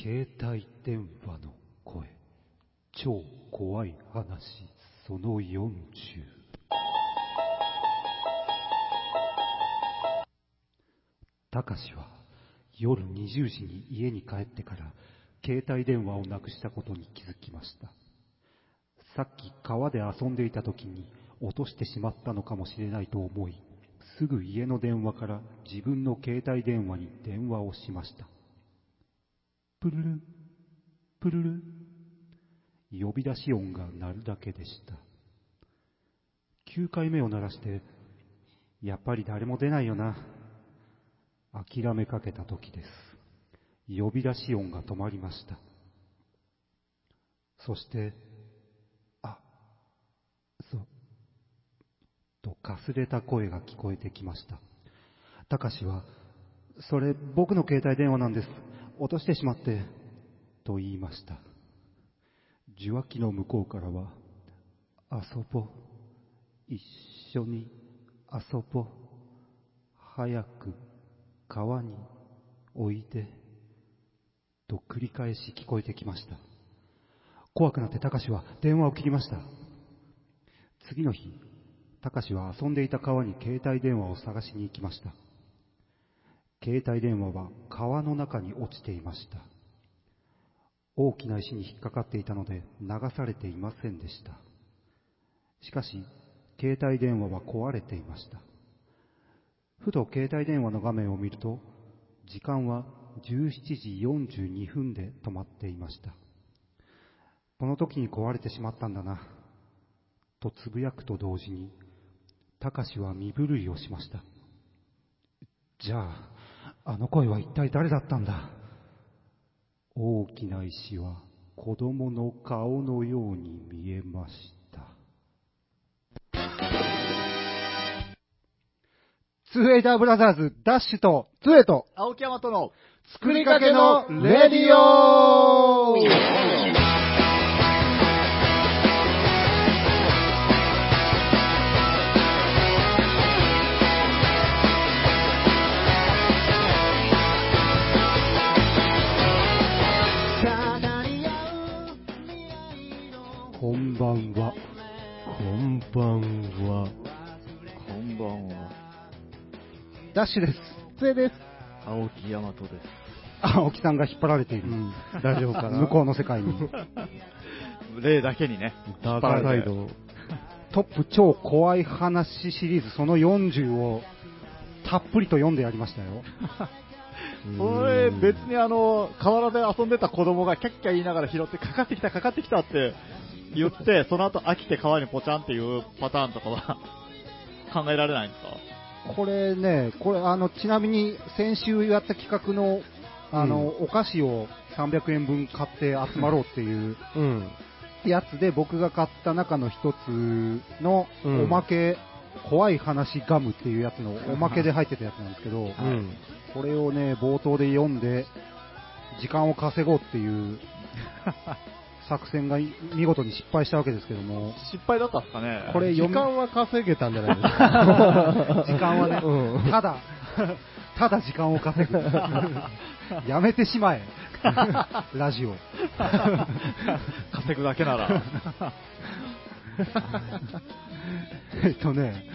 携帯電話の声。超怖い話その40たかしは夜20時に家に帰ってから携帯電話をなくしたことに気づきました。さっき川で遊んでいた時に落としてしまったのかもしれないと思いすぐ家の電話から自分の携帯電話に電話をしました。プルル、プルル。呼び出し音が鳴るだけでした。9回目を鳴らして、やっぱり誰も出ないよな。諦めかけた時です。呼び出し音が止まりました。そして、あ、そう、とかすれた声が聞こえてきました。たかしは、それ僕の携帯電話なんです。落としてしまって、と言いました。受話器の向こうからは、遊ぼう。一緒に遊ぼう。早く川においで。と繰り返し聞こえてきました。怖くなってたかしは電話を切りました。次の日、たかしは遊んでいた川に携帯電話を探しに行きました。携帯電話は川の中に落ちていました。大きな石に引っかかっていたので流されていませんでした。しかし、携帯電話は壊れていました。ふと携帯電話の画面を見ると、時間は17時42分で止まっていました。この時に壊れてしまったんだな、とつぶやくと同時に、たかしは身震いをしました。じゃあ、あの声は一体誰だったんだ？大きな石は子供の顔のように見えました。ツーエイダーブラザーズ、ダッシュと、つえと、青木山との作りかけのレディオこんばんは。こんばんは。こんばんは。ダッシュです。つえです。青木山とです。青木さんが引っ張られている。大丈夫かな？向こうの世界に。例だけにね。ダークサイド。トップ超怖い話シリーズその40をたっぷりと読んでやりましたよ。これ別にあの、河原で遊んでた子供がキャッキャ言いながら拾ってかかってきたかかってきたって言って、その後飽きて川にポチャンっていうパターンとかは 考えられないんですか？これね、これあの、ちなみに先週やった企画の、あの、お菓子を300円分買って集まろうっていううん。やつで僕が買った中の一つのうんおまけ、怖い話ガムっていうやつのおまけで入ってたやつなんですけど、うん。これをね、冒頭で読んで、時間を稼ごうっていう 作戦が見事に失敗したわけですけども、失敗だったんですかね時これ読み間は稼げたんじゃないですか。時間はね、うんただ、ただ時間を稼ぐ。やめてしまえ。ラジオ。稼ぐだけなら。えっとね、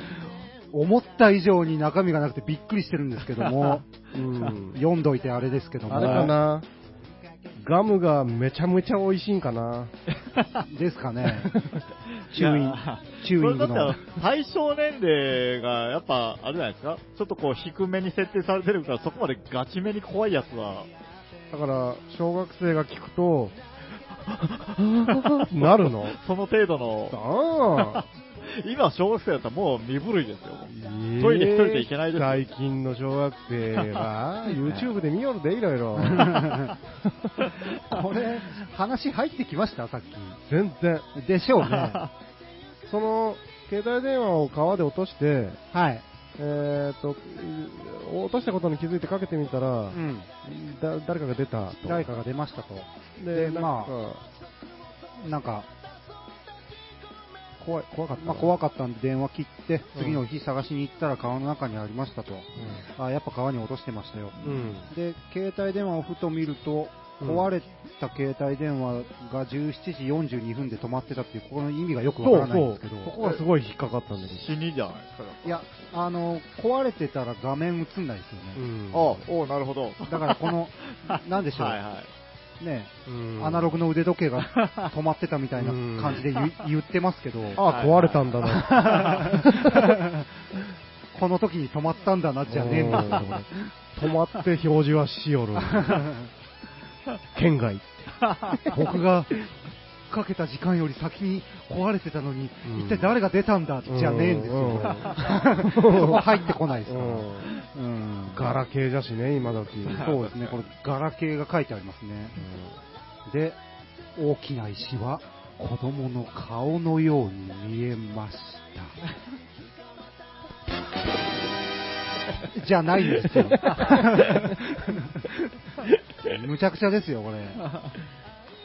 思った以上に中身がなくてびっくりしてるんですけども、うん。読んどいてあれですけども、あれかなガムがめちゃめちゃ美味しいんかな。ですかね。チューインチュ対象年齢がやっぱ、あれじゃないですか？ちょっとこう低めに設定されてるから、そこまでガチめに怖いやつは、だから、小学生が聞くと、なるの？その程度の、あ 今小学生だったらもう身震いですよ。あ。トイレ一人で行けないですよ最近の小学生は、YouTube で見よるでいろいろ。これ、話入ってきました？さっき。全然。でしょうね。その、携帯電話を川で落として、はい。えーと、落としたことに気づいてかけてみたら、うん。だ誰かが出たと。誰かが出ましたと。で、でまなんか、怖い、怖かった。まあ、怖かったんで電話切って、うん次の日探しに行ったら川の中にありましたと。あやっぱ川に落としてましたよ。うん。で、携帯電話をふと見ると、壊れた携帯電話が17時42分で止まってたっていう、ここの意味がよくわからないんですけど、そこがすごい引っかかったんだけど。死にじゃないですか。いや、あの、壊れてたら画面映んないですようね。ん。あおなるほど。だからこの、なんでしょう、はいはい。ね、うんアナログの腕時計が 止まってたみたいな感じで言言ってますけど、あ、壊れたんだな。この時に止まったんだな、じゃねえんだ止まって表示はしよる。県外。僕がかけた時間より先に壊れてたのに、うん一体誰が出たんだじゃねえんですよ、うんこれそこ入ってこないですから。うんうんガラケーじゃしね、今時。そうですね、これ、ガラケーが書いてありますね。で、大きな石は子供の顔のように見えました。じゃないんですよ。むちゃくちゃですよ、これ。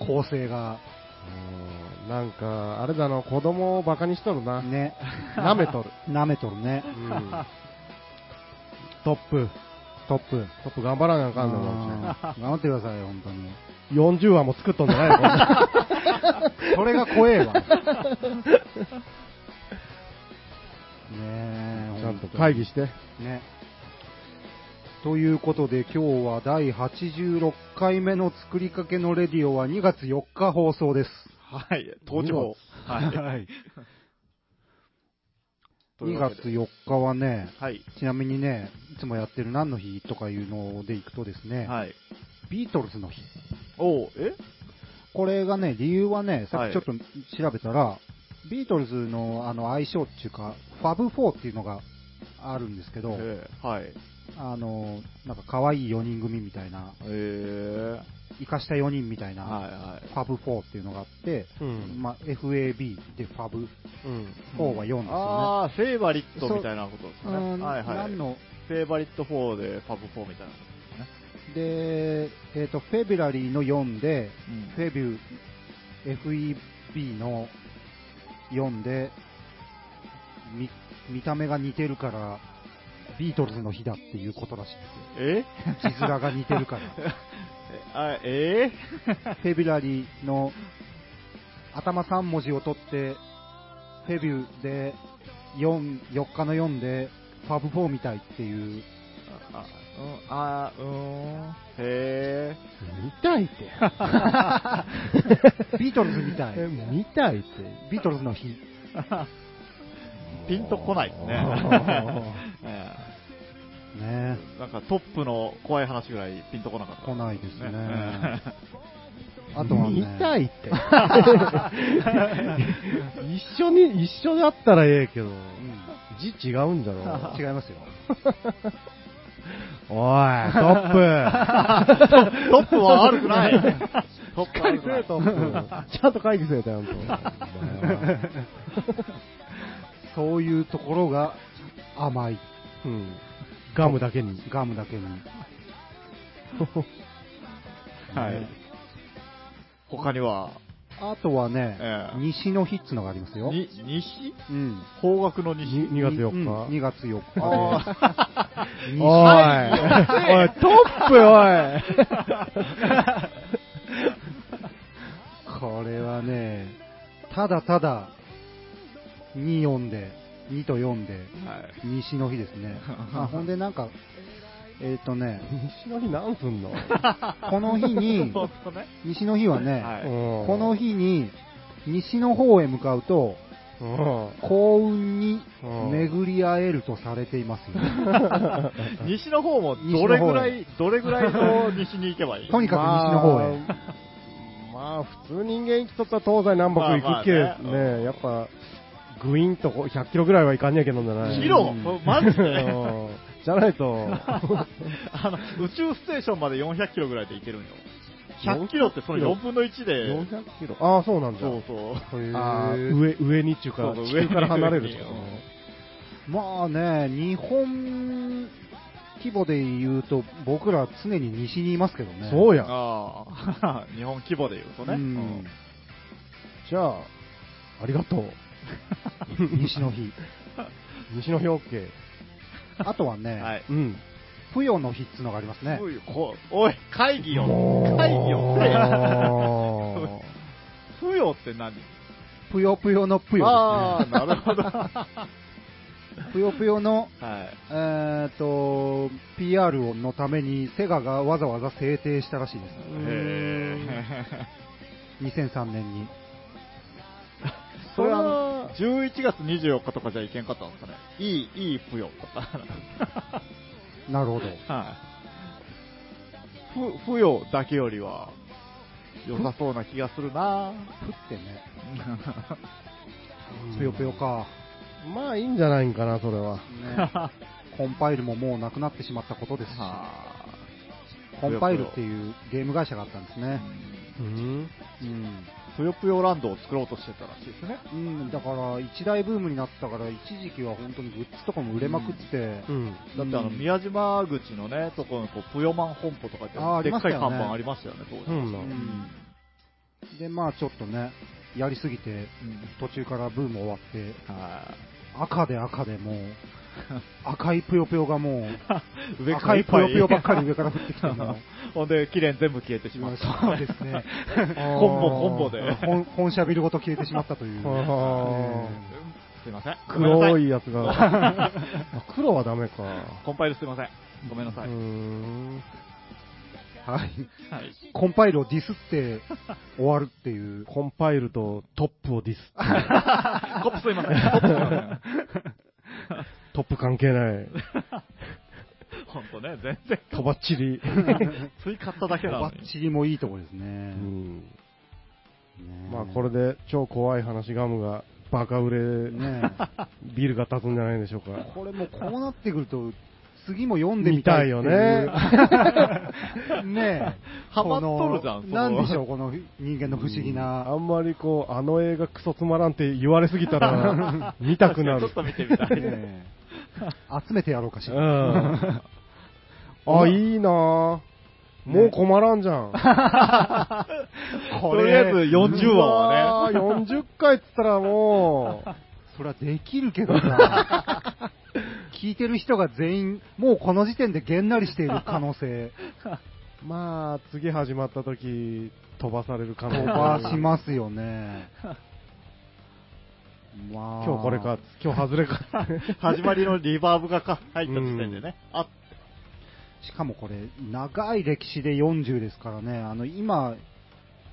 構成が。うんなんか、あれだな、子供をバカにしとるな。ね。舐めとる。舐めとるね。うんトップ、トップ。トップ頑張らなあかんのうんか頑張ってくださいよ、本当に。40話も作っとんじゃないのこれ それが怖えわ。ねえ、ちゃんと会議して。ね。ということで、今日は第86回目の作りかけのレディオは2月4日放送です。はい。当時も。はい。2月4日はね、はい。ちなみにね、いつもやってる何の日とかいうのでいくとですね、はい。ビートルズの日。おうえ？これがね、理由はね、さはいっきちょっと調べたら、ビートルズのあの愛称っていうか、ファブ4っていうのがあるんですけど、ええはい。あの、なんか可愛い4人組みたいな、え生かした4人みたいえな、はいはい。ファブ4っていうのがあって、うん。まあ、FAB でファブうん。4は4ですよね。ああ、フェイバリットみたいなことですね。うんはいはい。何の、フェイバリット4でパブ4みたいな。で、えっ、と、フェビュラリーの4で、うんフェビュ、FEB の4で、見、見た目が似てるから、ビートルズの日だっていうことらしいえですよ。字面が似てるから。あえフェビュラリーの頭3文字を取って、フェビューで4、4日の4で、ファブ4みたいっていう、あ、うん、あ、うーん。へ見たいって。ビートルズみたい。え見たいって。ビートルズの日。え。ピンとこないですね。えねえなんかトップの怖い話ぐらいピンとこなかった。来ないですねね。あとはね、見たいって。一緒に、一緒だったらええけど、う字違うんじゃろ。ん、違いますよ。おい、トップ。トップは悪くない。トッしっプかりせえ、トップ。ちゃんと会議せえ、ちゃんと。そういうところが甘い。うん。ガムだけに。ガムだけに。はいね。他には、あとはね、ええ西の日っていうのがありますよ。に、西？うん。方角の西？に2月4うん日。2月4日おい、おい、トップ、おい。これはね、ただただ、2、4で、2と4で、はい。西の日ですね。あほんでなんか、えっ、とね、西の日なんすんの？この日に。西の日はね、はい。ここの日に、西の方へ向かうと、うん。幸運にうん巡り会えるとされていますよ。西の方もどれぐらい、どれぐらいの西に行けばいいとにかく西の方へ。まあ、まあ普通人間生きとったら東西南北行くけ、まあまあねねやっぱ、グイーンとこう100キロぐらいはいかんにゃけどんじゃないキロうんマジで？うんじゃないと、あの、宇宙ステーションまで400キロぐらいで行けるんよ。100キロってその4分の1で、400キロ？ああ、そうなんだ。そうそう。あー上、上にっていうか、そうそう地球から離れるまあね、日本規模で言うと、僕ら常に西にいますけどね。そうや。ああ、日本規模で言うとね。うんじゃあ、ありがとう。西の日。西の日 OK。あとはね、うんはい。うん。ぷよの日っつうのがありますね。おい、会議を、もう会議をせえ。あぷよって何？ぷよぷよのぷよああ、ですね。なるほど。はぷよぷよの、い。えーと、PR のためにセガがわざわざ制定したらしいです。へ2003年に。ーそれはあの、11月24日とかじゃいけんかったんですかね。いい、いいぷよとか。なるほど。はい。ふ、ふよだけよりは、良さそうな気がするなふってね。ーぷよぷよか。まあいいんじゃないんかな、それは。ね、コンパイルももうなくなってしまったことですし、はコンパイルっていうゲーム会社があったんですね。うん。うん。ぷよぷよランドを作ろうとしてたらしいですね。うん、だから一大ブームになったから、一時期は本当にグッズとかも売れまくって、うん。だってあの、うん宮島口のね、ところにこう、ぷよマン本舗とかって、でっかい看板ありましたよね、当時。で、まあちょっとね、やりすぎて、うん。途中からブーム終わって、は赤で赤でもう、赤いぷよぷよがもう、い。上赤いぷよぷよばっかり上から降ってきてるの。ほんで、綺麗に全部消えてしまった。そうですね。コンボコンボで。本本社ビルごと消えてしまったという。あすいません。黒いやつが。あ黒はダメか。コンパイルすいません。ごめんなさい。はい。はい。コンパイルをディスって終わるっていう。コンパイルとトップをディス。コップすいません。コップすいません。トップ関係ない。ほんとね、全然、とばっちり。つい買っただけなのバに。ッチリもいいとこですね。うん。ねまあこれで超怖い話ガムがバカ売れ、ね ビルが立つんじゃないでしょうか。これもうこうなってくると、次も読んでみたいっていう見たいよね。ねえ。ハマっとるじゃんなんでしょう、この人間の不思議な。あんまりこう、あの映画クソつまらんって言われすぎたら、見たくなるちょっ。と見てみたい。ねえ 集めてやろうかしうら。ん。あ、いいなぁ。もう困らんじゃん。ことりあえず40話はね。ね。40回っつったらもそれはできるけどさ、聞いてる人が全員、もうこの時点でげんなりしている可能性、う、まあ、次始まった時、飛ばされる可能性飛ばしますよね。まあ、今日これか、今日外れか。始まりのリバーブがか入った時点でね。あ、しかもこれ、長い歴史で40ですからね、あの今、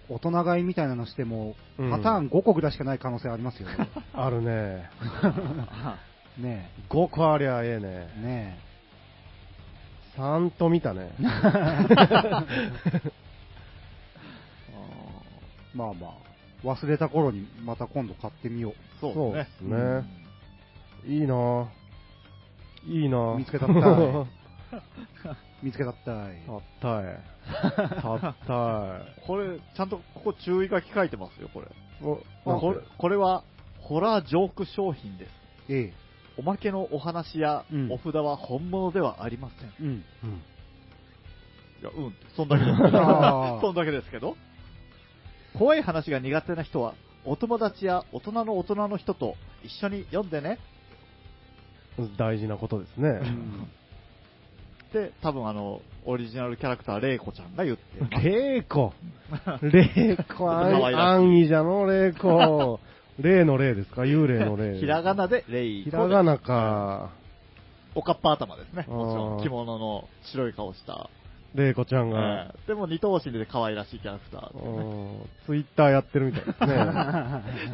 大人買いみたいなのしても、うんパターン5個ぐらいしかない可能性ありますよね。あるね。ね5個ありゃえええ、ね。ね3と見たね。え。まあまあ、忘れた頃にまた今度買ってみよそうですね。そうですねいいなぁ。いいなぁ。見つけたったいう。見つけたったい。たったい。たったい。これ、ちゃんとここ注意書き書いてますよ、これ。おこれこれは、ホラージョーク商品です。ええ。おまけのお話やうんお札は本物ではありません。いうん。うんや、うん、そんだけ。そんだけですけど。怖い話が苦手な人は、お友達や大人の大人の人と一緒に読んでね。大事なことですね。うんって、多分あの、オリジナルキャラクター、レイコちゃんが言って。レイコ。レイコ、安易じゃの、レイコ。霊の霊ですか幽霊の霊。ひらがなでレイコで。ひらがなか。おかっぱ頭ですね。もちろん、着物の白い顔した。レイコちゃんえが、えでも二頭身で可愛らしいキャラクターね。うんツイッターやってるみたいですね。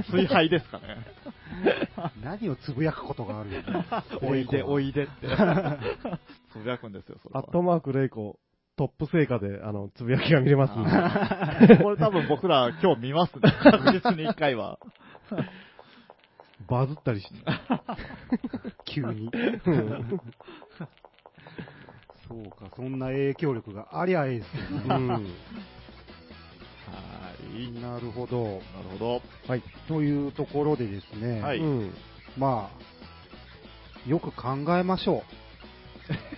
水杯ですかね。何をつぶやくことがあるよ。おいで、おいでって。つぶやくんですよ、それはアットマークレイコ、トップ成果で、あの、つぶやきが見れますんで。これ多分僕ら今日見ますね。確実に一回は。バズったりして。急に。うんそうか、そんな影響力がありゃええですよね。うん。はい。なるほど。なるほど。はい。というところでですね、はいうん。まあ、よく考えましょ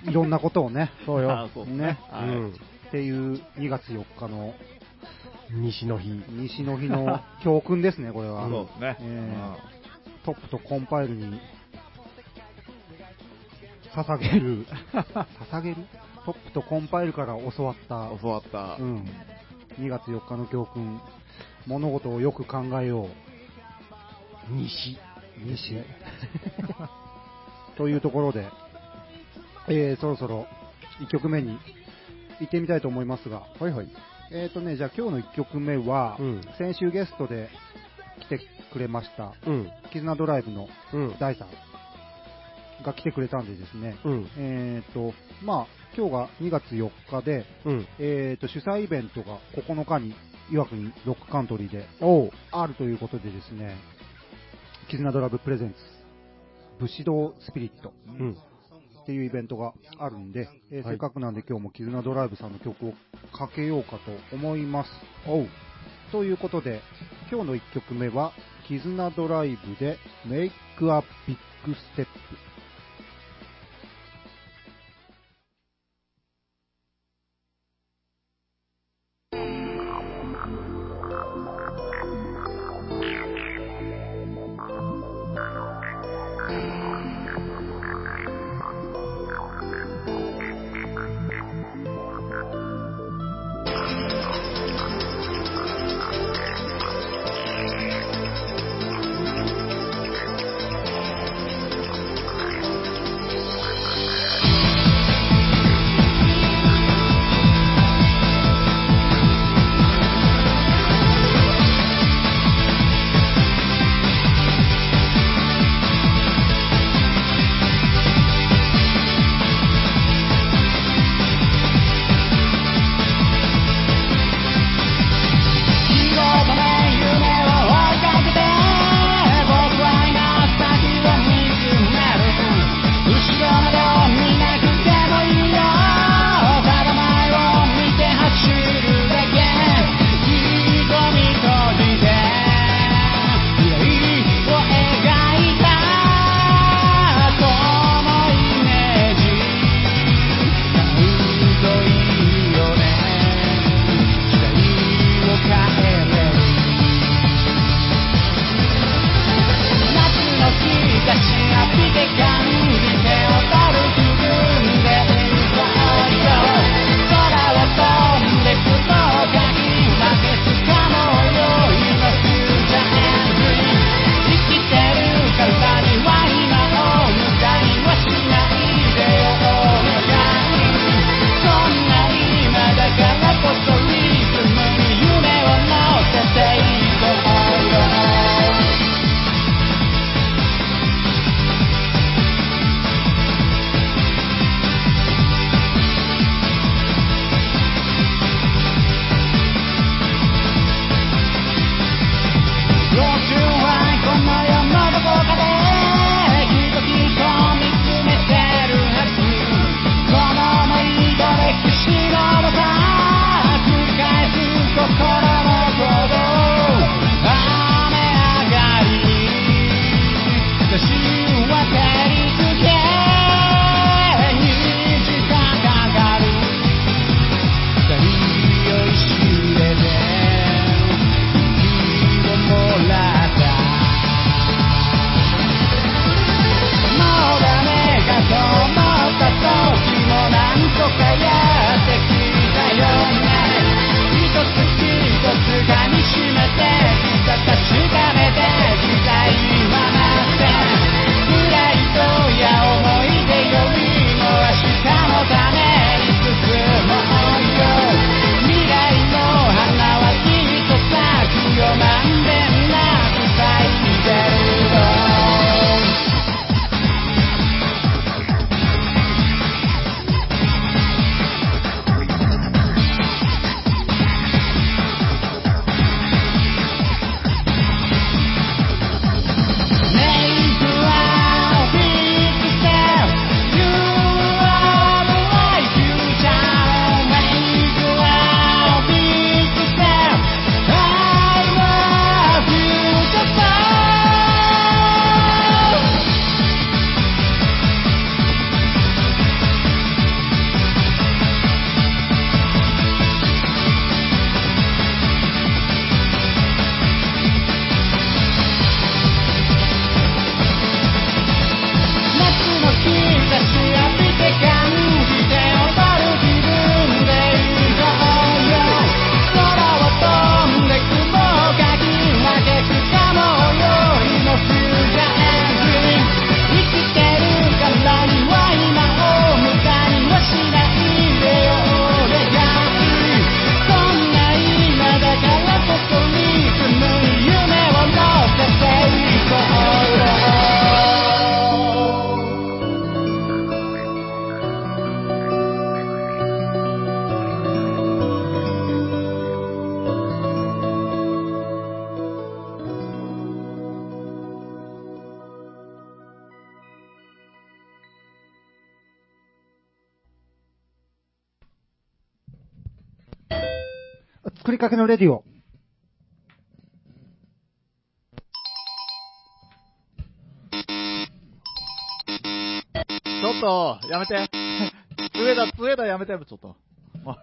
う。いろんなことをね。そうよ。あそうですね。ねはい。うん。っていう2月4日の西の日。西の日の教訓ですね、これは。そうですね。えートップとコンパイルに捧げる、捧げる？トップとコンパイルから教わった、教わった。うん、2月4日の教訓、物事をよく考えよう。西。西。というところで、えー、そろそろ1曲目に行ってみたいと思いますが、はいはい。えーとね、じゃあ今日の1曲目は、うん先週ゲストで来てくれました、うん。絆ドライブのうん。大さんが来てくれたんでですね、うん。えーと、まあ、今日が2月4日で、うん。えーと、主催イベントが9日に岩国ロックカントリーで。あるということでですね、絆ドライブプレゼンツ、武士道スピリットうん。っていうイベントがあるんで、えーはいせっかくなんで今日も絆ドライブさんの曲をかけようかと思います。おう。ということで、今日の1曲目は、絆ドライブで Make a Big Step。「作りかけのレディオ。ちょっと、やめて。上田、上田やめて、ちょっと。おい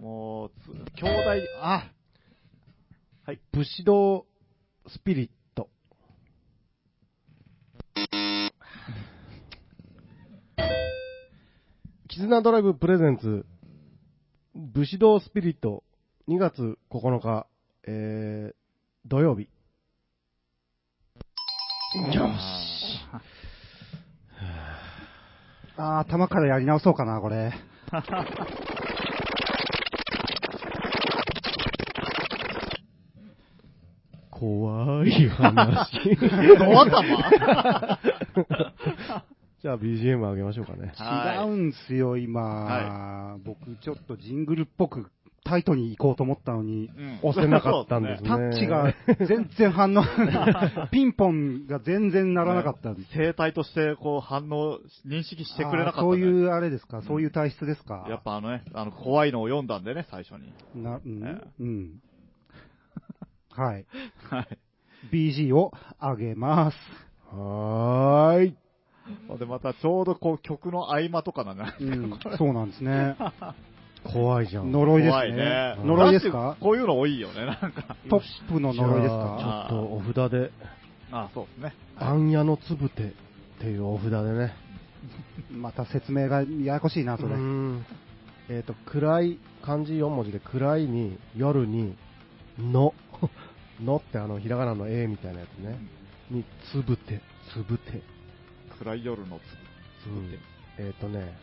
もう、つ兄弟、あ、武士道スピリット。絆ドライブプレゼンツ、武士道スピリット、2月9日、えー、土曜日。よし。あー、頭からやり直そうかな、これ。怖い話。ド頭 じゃあ BGM 上げましょうかね。はい違うんすよ、今。は僕、ちょっとジングルっぽくタイトに行こうと思ったのに、うん押せなかったんですね。タッチが 全然反応、ピンポンが全然ならなかったんです。生態として、こう、反応、認識してくれなかった、ね。あーそういうあれですか、そういう体質ですか？やっぱあのね、あの、怖いのを読んだんでね、最初に。な、うん、えうん。はい。はい。BG を上げます。はーい。で、またちょうどこう、曲の合間とかなんだね。うん、そうなんですね。怖いじゃん。呪いです怖いねね。。呪いですだかこういうの多いよね、なんか。トップの呪いですじゃかあちょっとお札で、あそうですね。あんやのつぶてっていうお札でね。また説明がややこしいな、それ。うんえっ、と、暗い、漢字4文字で暗いに、夜に、の。のってあの、ひらがなの A みたいなやつね。に、つぶて、つぶて。暗い夜のつぶ。うんえっ、とね、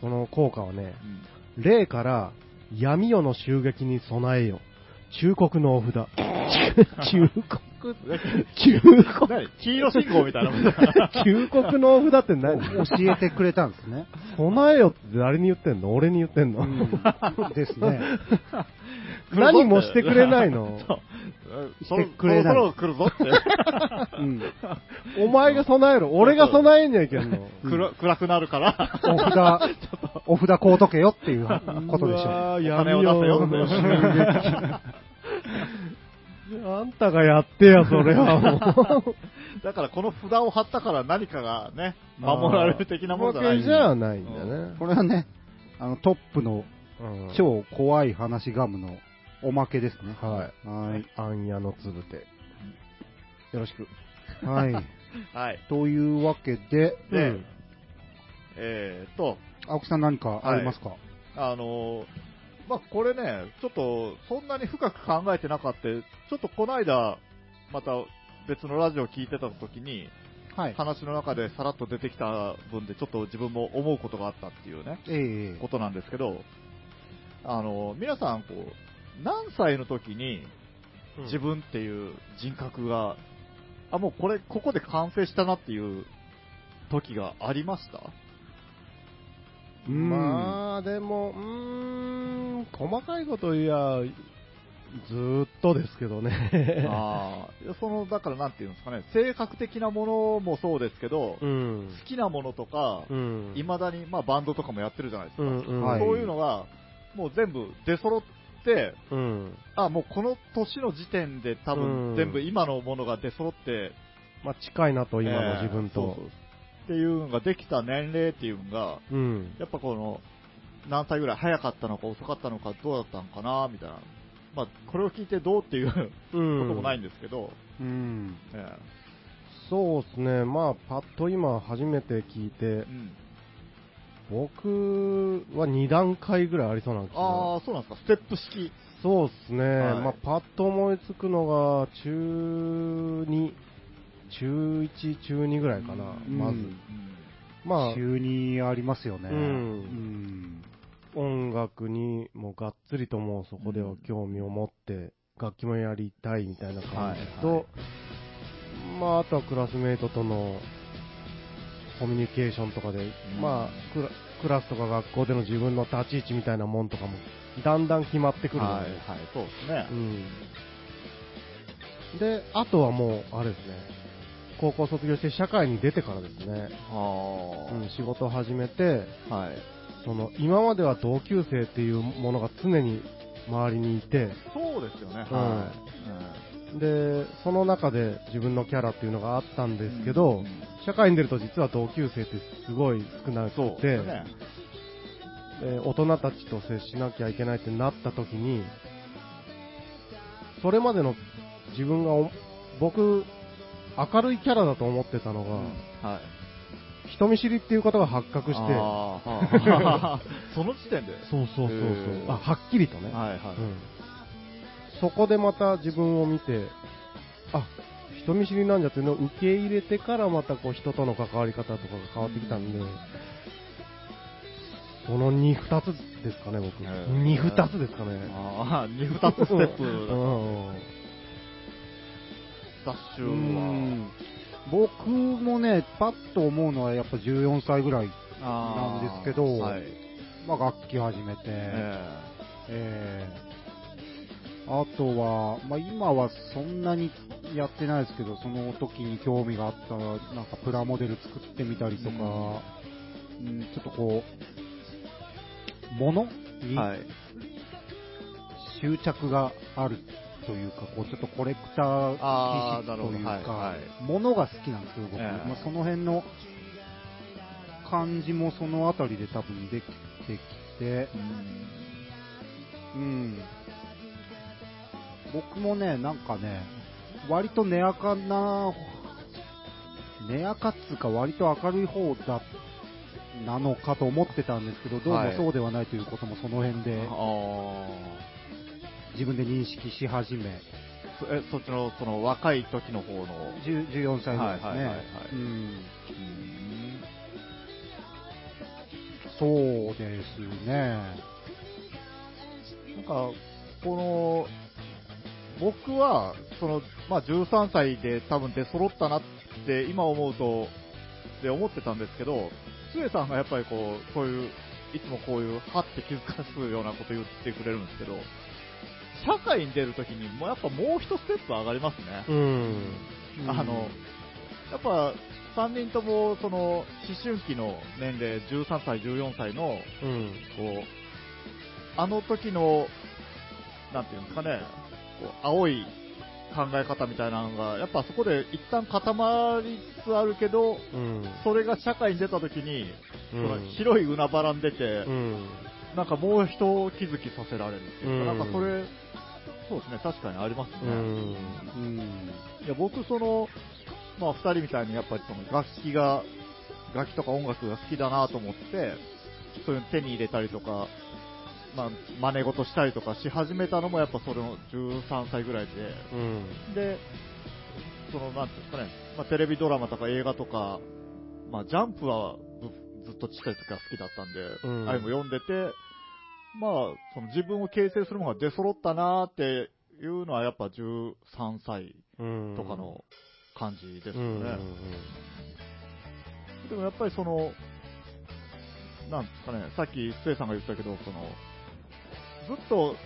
この効果はね、うん。霊から闇夜の襲撃に備えよ。忠告のお札。忠告忠告何黄色信号みたいなもんだ。忠告のお札って何？教えてくれたんですね。備えよって誰に言ってんの？俺に言ってんの、うん、ですね。何もしてくれないの？そう。そろしてくれないそろそろ来るぞって。うん。お前が備えろ。俺が備えんにはいけんの。暗暗くなるから。お札、お札こうとけよっていうことでしょうわーお金を出せよ闇夜の襲撃あんたがやってや、それはもう。だからこの札を貼ったから何かがね、守られる的なものじゃない。じゃないんだねう。。これはね、あの、トップのうん超怖い話ガムのおまけですね。はい。はい。あんやのつぶて。よろしく。はい。はい。というわけで、で、うんえーっと、青木さん何かありますか、あのーまあ、これね、ちょっと、そんなに深く考えてなかった、ちょっとこの間、また別のラジオ聞いてた時に、はい。話の中でさらっと出てきた分で、ちょっと自分も思うことがあったっていうね、ええことなんですけど、あの、皆さん、こう、何歳の時に自分っていう人格が、あ、もうこれ、ここで完成したなっていう時がありました？うんまあ、でも、うーん、細かいこと言や、ずーっとですけどね。ああ、その、だからなんていうんですかね、性格的なものもそうですけど、うん。好きなものとか、うん。いまだに、まあ、バンドとかもやってるじゃないですか。うんうんはいそういうのが、もう全部出揃って、うん。あ、もうこの年の時点で多うん分全部今のものが出揃って、まあ、近いなと、今のえー自分と。そうそうっていうのができた年齢っていうのが、うん。やっぱこの、何歳ぐらい早かったのか遅かったのかどうだったのかな、みたいな。まあ、これを聞いてどうっていうこうん。ともないんですけど、うん。えそうですね。まあ、パッと今初めて聞いてえ、うん僕は2段階ぐらいありそうなんですよ。ああ、そうなんですか、ステップ式。そうですね。はいまあ、パッと思いつくのが、中2、中1、中2ぐらいかな、うんまず。まあ、急にありますよね。うん音楽にもがっつりともうそこでは興味を持って、楽器もやりたいみたいな感じと、はいはいまあ、あとはクラスメイトとのコミュニケーションとかで、うんまあクラ、スとか学校での自分の立ち位置みたいなもんとかも、だんだん決まってくるので、はい、はい、そうですね。うん。で、あとはもう、あれですね、高校卒業して社会に出てからですね、あうん、仕事を始めて、あ、はい。その今までは同級生っていうものが常に周りにいて、そうですよね。うんはい。で、その中で自分のキャラっていうのがあったんですけど、社会に出ると実は同級生ってすごい少なくそうて、ね。で大人たちと接しなきゃいけないってなった時に、それまでの自分がお、僕、明るいキャラだと思ってたのが、はい。人見知りっていうことが発覚して、はー その時点で？そうそうそうそう、あはっきりとね、はいはい。うん、そこでまた自分を見て、あ人見知りなんじゃっていうのを受け入れてからまたこう人との関わり方とかが変わってきたんで、その2、2つですかね、僕。へー2、2つですかね。ああ、二二つステップだうんダッシうュは。ん僕もね、パッと思うのはやっぱ14歳ぐらい、なんですけどはい。まあ、楽器始めて、ええーあとは、まあ、今はそんなにやってないですけど、その時に興味があった、なんかプラモデル作ってみたりとか、うん、ちょっとこう、物にえはい。執着があるというか、こうちょっとコレクター気質というかはいはい、物が好きなんですけど、僕、ええ。まあ、その辺の感じもそのあたりで多分できてきて、うん。僕もね、なんかね、割と根垢な、根垢っつうか割と明るい方だ、なのかと思ってたんですけど、どうもそうではないということもその辺であ自分で認識し始め、あ。そえ、そっちの、その若い時の方の。10 14歳ぐらいですね。はいはいはいはいうんうんそうですね。なんか、この、僕は、その、まあ、13歳で多分出揃ったなって、今思うと、で思ってたんですけど、つえさんがやっぱりこう、そういう、いつもこういう、はって気づかすようなこと言ってくれるんですけど、社会に出るときに、もうやっぱもう一ステップ上がりますね。うん。あの、やっぱ、3人とも、その、思春期の年齢、13歳、14歳の、うん。こう、あの時の、なんていうんですかね、こう青い考え方みたいなのが、やっぱそこで一旦固まりつつあるけど、うん。それが社会に出た時に、うんその広い海原に出て、うん。なんかもう一気づきさせられるっていうか、うんなんかそれ、そうですね、確かにありますね。うん。うん。いや僕、その、まあ、二人みたいにやっぱりその楽器が、楽器とか音楽が好きだなと思って、そういうの手に入れたりとか、まあ、真似事したりとかし始めたのもやっぱそれの13歳ぐらいで、うん。で、その、なんていうんですかね、まあ、テレビドラマとか映画とか、まあ、ジャンプはずずっとちっちゃい時から好きだったんで、うんあれも読んでて、まあ、その自分を形成するものが出揃ったなーっていうのはやっぱ13歳うん。とかの感じですうん。よね。でもやっぱりその、なんですかね、さっき、つえさんが言ったけど、その、ずっと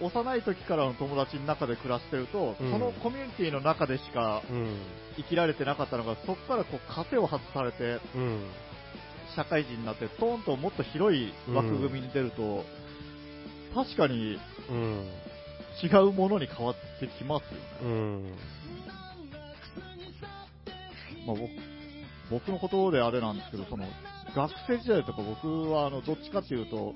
幼い時からの友達の中で暮らしてると、うんそのコミュニティの中でしかうん。生きられてなかったのが、そこからこう、糧を外されて、うん。社会人になって、トーンともっと広い枠組みに出ると、確かにうん。違うものに変わってきますよね。うん。まあ、僕僕のことであれなんですけど、その学生時代とか僕はあのどっちかっていうと、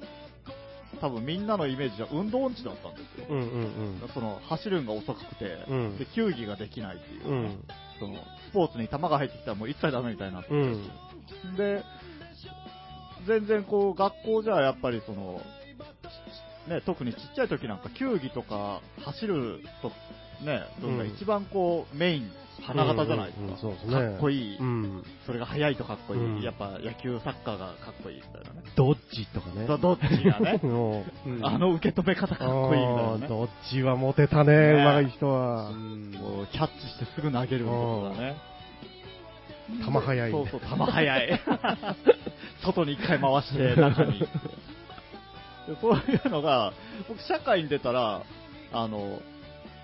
多分みんなのイメージは運動音痴だったんですよ。うん。うん。その走るのが遅くて、うんで球技ができないっていう、うん。そのスポーツに球が入ってきたらもう一切ダメみたいになって、うん。で、全然こう学校じゃやっぱりその、ね、特にちっちゃい時なんか球技とか走ると、ね、のが一番こうメイン、花形じゃないですか。うんうんそうですねかっこいい、うん。それが速いとかっこいい、うんやっぱ野球、サッカーがかっこいいみたいなね。どっちとかね。どどっちがね もううんあの受け止め方かっこいいみたいなね。どっちはモテたね、ねうまい人は。もうキャッチしてすぐ投げるとかね。球速いそうそう、球速い。外に一回回して、中に。でそういうのが、僕、社会に出たら、あの、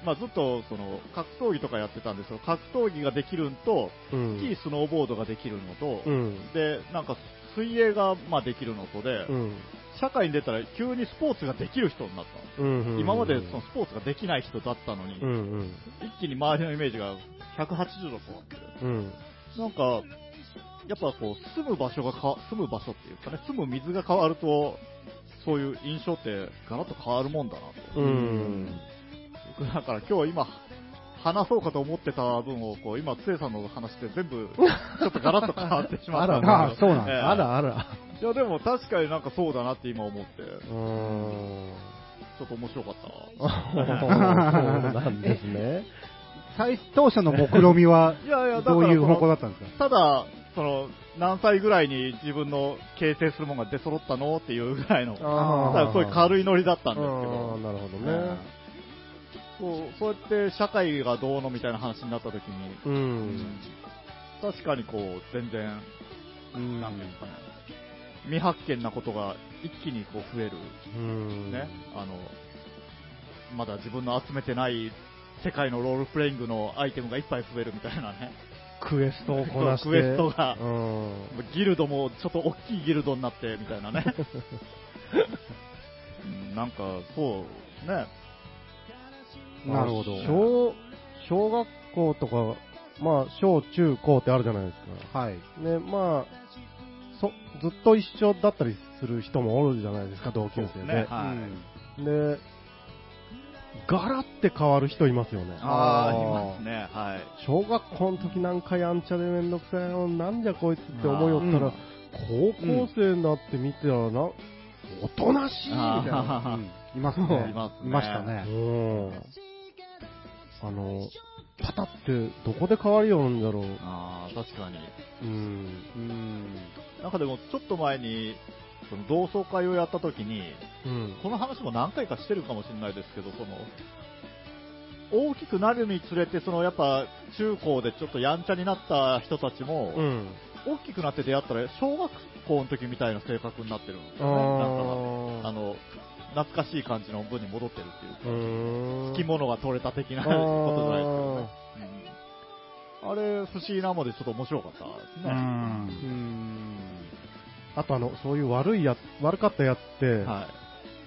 まあ、ずっと、その、格闘技とかやってたんですけど、格闘技ができるのと、うんスキー、スノーボードができるのと、うん。で、なんか、水泳が、まあ、できるのとで、うん。社会に出たら急にスポーツができる人になったんうんうん今までそのスポーツができない人だったのに、うんうん。一気に周りのイメージが180度変わって、うん。なんか、やっぱこう、住む場所がか、住む場所っていうかね、住む水が変わると、そういう印象ってガラッと変わるもんだなと。うん。だから今日今、話そうかと思ってた分を、こう、今、つえさんの話で全部、ちょっとガラッと変わってしまったんあらであそうなんだ。ええあらあら。いや、でも確かになんかそうだなって今思って、うーん。ちょっと面白かった。そうなんですね。最当初の目論みは いやいや、どういう方向だったんですか？ただ、その、何歳ぐらいに自分の形成するものが出揃ったのっていうぐらいの、あだそういう軽いノリだったんですけあどー、なるほどねうそうやって社会がどうのみたいな話になった時に、うん。確かにこう、全然、なんていうんですかね、未発見なことが一気にこう増える、うん。ね、あの、まだ自分の集めてない世界のロールプレイングのアイテムがいっぱい増えるみたいなね、クエストをこなして。クエストがうん。ギルドもちょっと大きいギルドになってみたいなね。うんなんか、そう、ね。なるほど。小、小学校とか、まあ、小中高ってあるじゃないですはい。か。ね、まあ、そ、ずっと一緒だったりする人もおるじゃないですか、同級生で。ねはいで、ガラって変わる人いますよね。ああ、いますね。はい。小学校の時なんかやんちゃでめんどくさいの、なんじゃこいつって思いよったら、うん高校生になって見てたらな、おとなしいみたいな。あいますね。いますねいましたね。うん。あの、パタってどこで変わりよるんだろう。ああ、確かに。うん。うん。なんかでも、ちょっと前に、その同窓会をやった時に、うん。この話も何回かしてるかもしれないですけど、その、大きくなるにつれて、そのやっぱ中高でちょっとやんちゃになった人たちも、うん。大きくなって出会ったら、小学校の時みたいな性格になってるんですあよね。なんかーあの、懐かしい感じの分に戻ってるっていうか、うーん。好き物が取れた的なあことじゃないですけどねあれ、不思議なもんでちょっと面白かったですう。ね。うんん。あとあの、そういう悪いや、悪かったやつって、はい。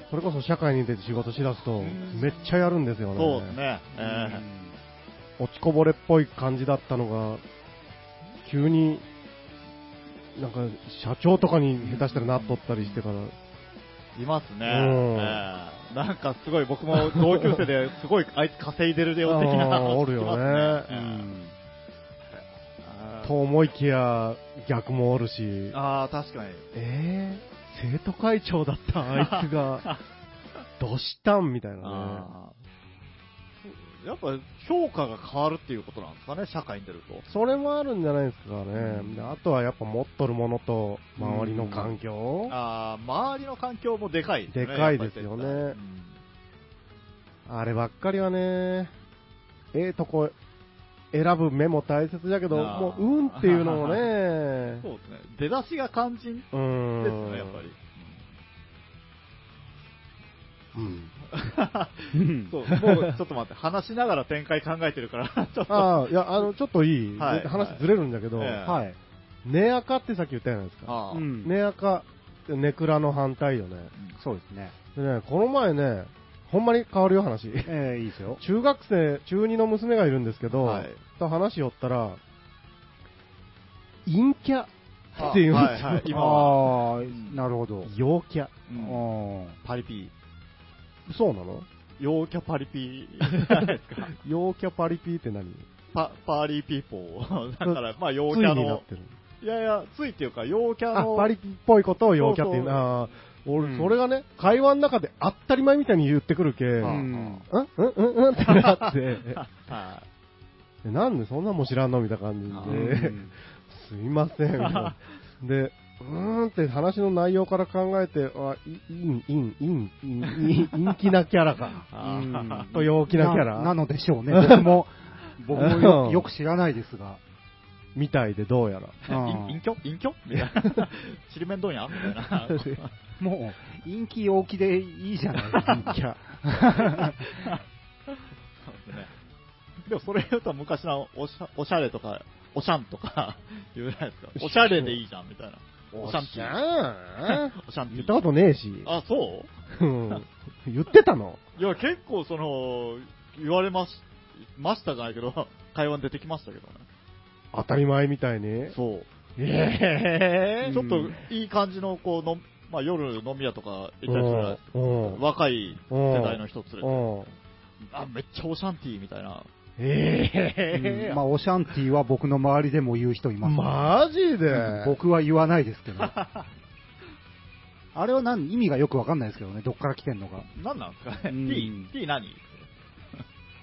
それこそ社会に出て仕事しだすと、んめっちゃやるんですよね。そうですね。え落ちこぼれっぽい感じだったのが、急に、なんか、社長とかに下手したらなっとったりしてから、えいますね。なんかすごい僕も同級生ですごいあいつ稼いでるよ的な おるよね。うん。ええ。と思いきや、逆もおるし、ああ、確かに。えー、生徒会長だったあいつが、どうしたん？みたいなね。あーやっぱ評価が変わるっていうことなんですかね、社会に出ると。それもあるんじゃないですかね。であとはやっぱ持っとるものと、周りの環境。あー周りの環境もでかいですね。でかいですよねやっぱり絶対あればっかりはね、ええとこ選ぶ目も大切だけど、あーもう、うんっていうのもうんね、そうですね。出だしが肝心うーん。ですね、やっぱり。うん。うんそう、もうちょっと待って、話しながら展開考えてるから、ちょっと。ああ、いや、あの、ちょっといい、はいで話ずれるんだけど、ええはい。ネアカってさっき言ったじゃないですか。あーうんネアカ、ネクラの反対よね。そうですね。でね、この前ね、ほんまに変わるよ話。ええいいですよ。中学生、中2の娘がいるんですけど、はいと話しよったら、陰キャっていうんですよ。はいはい今はああ、なるほど。陽キャ。うんあパリピそうなの？陽キャパリピじゃないですか。陽キャパリピって何？パ、パーリーピーポー。だから、まあ、陽キャのになっ、てる。いやいや、ついっていうか、陽キャあ、の、パリピっぽいことを陽キャっていうそうそうあー俺、うんそれがね、会話の中で当たり前みたいに言ってくるけ、あ。う、うんん。うん、うん、うんってなって、はえなんでそんなんも知らんの？みたいな感あじで、すいません、みたいな。で、うーんって話の内容から考えて、あ、いいん、いん、いん、いん、いん陰気なキャラか。あーと陽気なキャラななのでしょうね。僕も、僕もよよく知らないですが。みたいでどうやら。うん隠居？隠居？みたいな。ちりめんどん？やみたいな。もう、陰気陽気でいいじゃないですか。キャ。そうですね。でもそれ言うと昔のおしゃおしゃれとか、おしゃんとか言うじゃないですか。おしゃれでいいじゃんみたいな。オシャンティー。ゃオシャンティー。言ったことねえし。あ、そう？うん言ってたのいや、結構その、言われまし、ましたじゃないけど、会話に出てきましたけどね。当たり前みたいに。そう。ええちょっといい感じの、こう、のまあ、夜飲み屋とか行ったりするないですかうん若い世代の人連れて、うん。あ、めっちゃオシャンティーみたいな。ええうんまあ、オシャンティーは僕の周りでも言う人います、マジで？僕は言わないですけど。あれは何？意味がよくわかんないですけどね、どっから来てんのか。何なんですか？ねうん ?T、T 何？い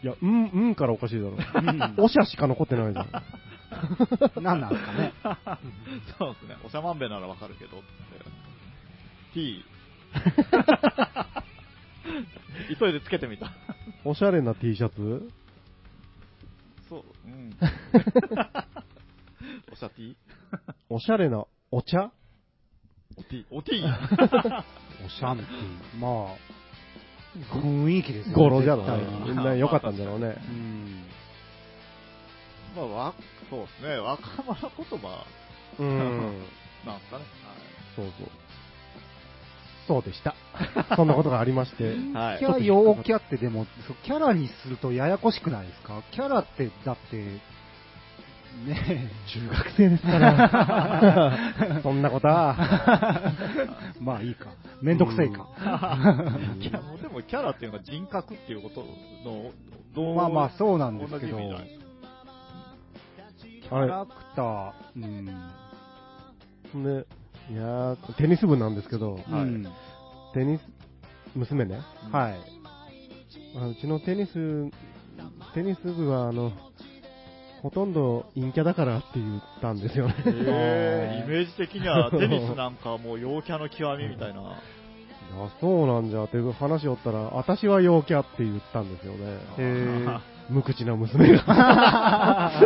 や、うん、うんからおかしいだろ。うんおしゃしか残ってないじゃん。何 なんですかね。そうですね。おしゃまんべならわかるけどって。T。急いでつけてみた。おしゃれな T シャツ？そう、うん。おしゃ T? おしゃれなお茶？お T? お T? オシャンティー。まあ、雰囲気ですよね。語呂じゃろ絶対にみんな良かったんだろうね。うん。まあ、わ、そうですね。若者言葉うん。なんですかね。そうそう。そうでした。そんなことがありまして。はい。キャラ、陽キャってでも、そうキャラにするとややこしくないですか？キャラって、だって、ね中学生ですから。そんなことは。え。まあいいか。めんどくせえか。でもキャラっていうのが人格っていうことの、どうまあまあそうなんですけど、キャラクター、うん。ね、いやーテニス部なんですけど、はいうんテニス、娘ね、はい。あうちのテニス、テニス部は、あの、ほとんど陰キャだからって言ったんですよね。えー、イメージ的にはテニスなんかもう陽キャの極みみたいな。いや、そうなんじゃっていう話をったら、私は陽キャって言ったんですよね。無口な娘が。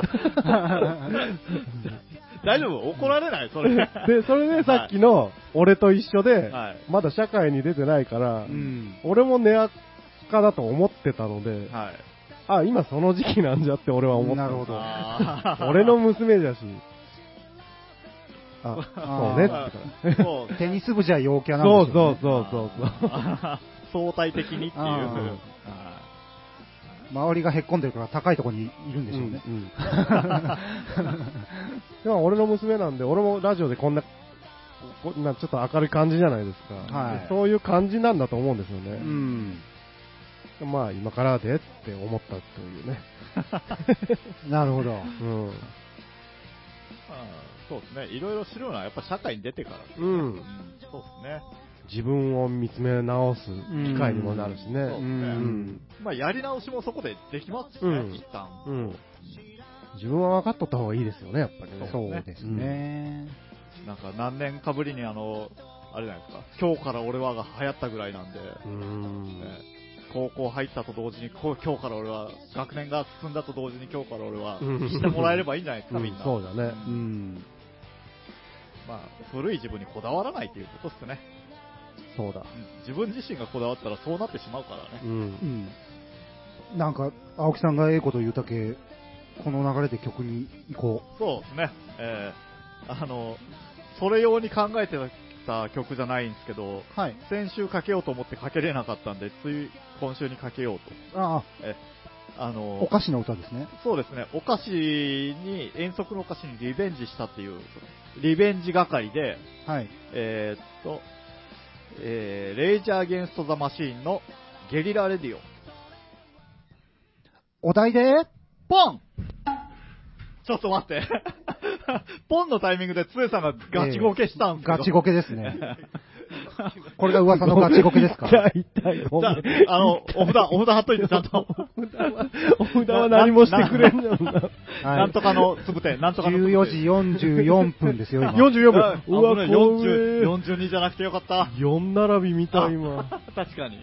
大丈夫？怒られない？それ。で、それでさっきの、俺と一緒で、はい。まだ社会に出てないから、うん。俺もネアカだと思ってたので、はい。あ、今その時期なんじゃって俺は思った。なるほど 俺の娘じゃし。あ、あそうねまあってかそう テニス部じゃ陽キャなんそうですよ、ね。そうそうそうそう。相対的にっていう。周りがへっこんでるから高いところにいるんでしょうね。うんうん でも俺の娘なんで、俺もラジオでこんな、こんなちょっと明るい感じじゃないですか。はいでそういう感じなんだと思うんですようね。ん。まあ今からでって思ったというね。なるほど。うん。あそうですね。いろいろ知るのはやっぱ社会に出てから。うんうんそうですね。自分を見つめ直す機会にもなるしね。まあ、やり直しもそこでできますしね、うん一旦。うん。自分は分かっとった方がいいですよね、やっぱりね。そうですね。なんか何年かぶりにあの、あれじゃないですか、今日から俺はが流行ったぐらいなんで、うん。ね高校入ったと同時に、今日から俺は、学年が進んだと同時に今日から俺は、うんしてもらえればいいんじゃないですか、うんみんな。そうだねううんん。まあ、古い自分にこだわらないということですね。そうだ。うん自分自身がこだわったらそうなってしまうからね。うんう。ん。なんか、青木さんがええこと言うたけ、この流れで曲に行こそうですね。えーあの、それ用に考えてた曲じゃないんですけど、う。はい。先週かけようと思ってかけれなかったんで、つい今週にかけようと。あああ、の、お菓子の歌ですね。そうですね、お菓子に、遠足のお菓子にリベンジしたっていう、リベンジ係で、はい。えーっと、えー、レイジャー・アゲンスト・ザ・マシーンのゲリラ・レディオ。お題で、ポンちょっと待って。ポンのタイミングでつえさんがガチゴケしたんですけど、ガチゴケですね。これが噂のガチゴケですか？痛い痛い。ごじゃめんあ、あの、お札、お札貼っといて、ちゃんと。お札は、お札は何もしてくれんじゃんな。んとかのつぶて、なんとかのつぶて。14時44分ですよ、今。44分。あうわ、危ない怖40え。42じゃなくてよかった。4並び見た、今。確かに。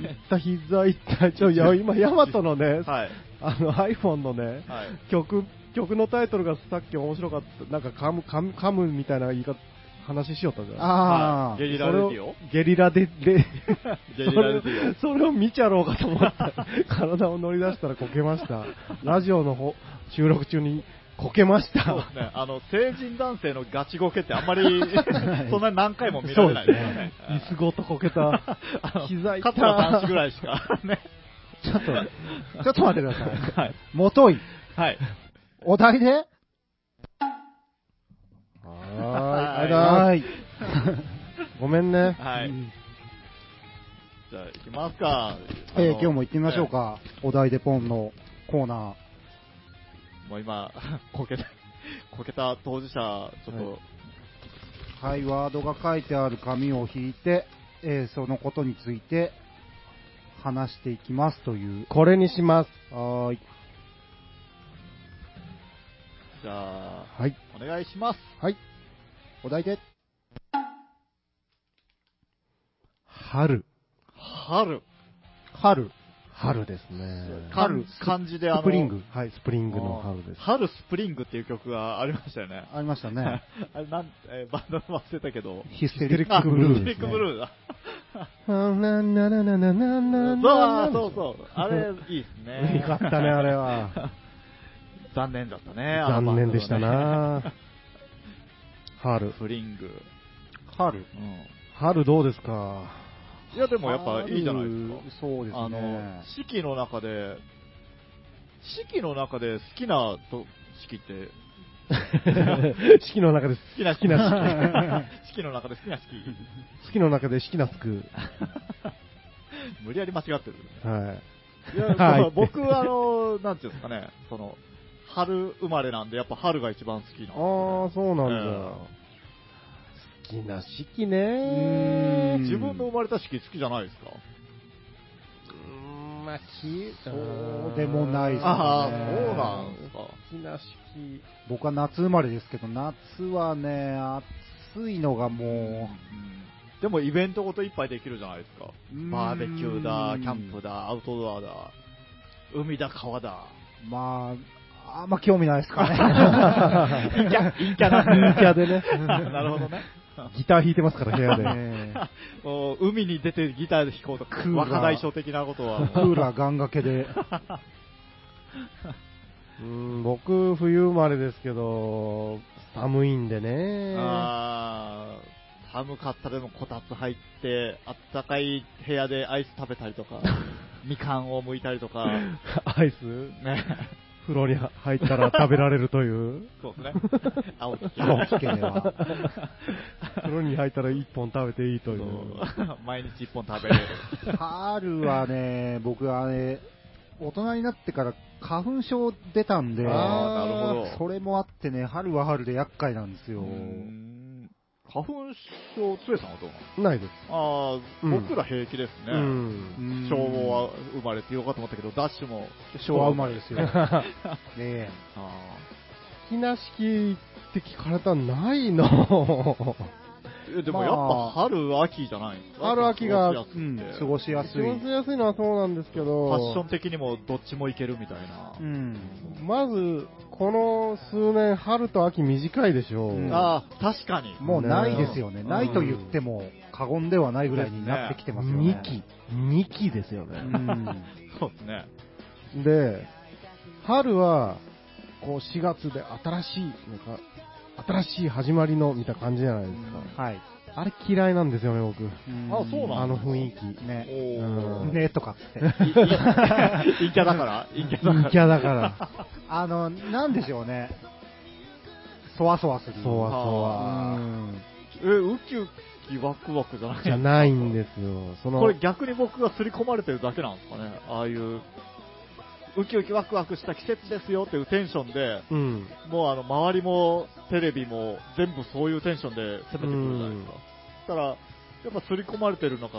痛った膝痛い。ちょ、いや、今、ヤマトのね、はい。あの iPhone のね、はい。曲、曲のタイトルがさっき面白かった。なんか噛む、噛む、噛むみたいな言い方、話しよったじゃん。ああ、ゲリラレディオゲリラで、で、ゲリラレディオ。それをそれを見ちゃろうかと思った。体を乗り出したらこけました。ラジオの方収録中にこけました。ね。あの、成人男性のガチゴケってあんまり、そんなに何回も見られないですよね。椅子ごとこけた。膝痛い桂男子ぐらいしか、ね。ちょっと、ちょっと待ってください。はい。もとい、はい。お題で？はーい。はい。ごめんね。はい。うんじゃあ、行きますか。えー今日も行ってみましょう。か。お題でポンのコーナー。えーもう今、こけた、こけた当事者、ちょっと、はい、ワードが書いてある紙を引いて、えーそのことについて話していきますという。これにします。はーい。じゃあ、はい。お願いします。はい。お題で。春。春。春。春ですね。春、漢字であの、スプリング。はい、スプリングの春です。春スプリングっていう曲がありましたよね。ありましたね。あれなん、えーバンドの忘れたけど。ヒステリックブルーヒステリックブルーだ。ななななななななそうそうそう。あれ、いいですね。よかったね、あれは。残念だったね。残念でしたバンドのね。な春。スプリング。春。うん。春どうですか？いや、でもやっぱいいじゃないですか。春そうですあのね。、四季の中で、四季の中で好きなと四季って、四季の中で好きな好きな 四季の中で好きな四季。四季の中で四季なつく。無理やり間違ってる。はい。いや、僕はあの、なんていうんですかね、その、春生まれなんで、やっぱ春が一番好きなんですあよ、あ、そうなんだ。え好きな四季うーねん自分の生まれた四季好きじゃないですか？うん、まあ、きそうでもないですねああ、そうなんですか。好きな四季。僕は夏生まれですけど、夏はね、暑いのがもでもイベントごといっぱいできるじゃないですか。う、バーベキューだ、キャンプだ。だ、アウトドアだ、海だ、川だ。まあ、あんま興味ないですかね。陰キャ、陰キャ。陰キャでね なるほどね。ギター弾いてますから、部屋で。ね もう海に出てギターで弾こうとか、クーラー若大将的なことは。クーラーガンがけで。うん、僕、冬生まれですけど、寒いんでね。あー寒かったでもこたつ入って、あったかい部屋でアイス食べたりとか、みかんを剥いたりとか、アイス？ね。風呂に入ったら食べられるという。そうですね。青木家青木家では。風呂に入ったら一本食べていいという。毎日一本食べれる。春はね、僕はね、大人になってから花粉症出たんで、なるほどそれもあってね、春は春で厄介なんですよ。花粉症、つえさんはどうなのないです。ああ、うん僕ら平気ですね。うん。うん昭和生まれてよかと思ったけど、ダッシュも昭和生まれですよ。ねえあ好きな式って聞かれたらないの。でもやっぱ春、秋じゃないんですか？春秋が過ごしやすくてうん、過ごしやすい。過ごしやすいのはそうなんですけど、ファッション的にもどっちもいけるみたいな。うん。まず、この数年、春と秋短いでしょう。うんああ、確かに。もうないですよね。うんないと言っても過言ではないぐらいになってきてますよね。2期、2期ですようね。ん。そうですね。で、春は、こう4月で新しい、なんか、新しい始まりの見た感じじゃないですか。はい。あれ嫌いなんですよね、僕。あそうなんあの雰囲気。ね。ねとかって。い い陰キャだから？陰キャだから。陰キャだから。あの、なんでしょうね。そわそわする。そわそうわ。ん。え、ウキウキワクワクじゃない？じゃないんですよ。その、これ逆に僕が刷り込まれてるだけなんですかね？ああいう、ウキウキワクワクした季節ですよっていうテンションで、うん。もうあの、周りもテレビも全部そういうテンションで攻めてくるじゃないですか。そしたら、やっぱ刷り込まれてるのか、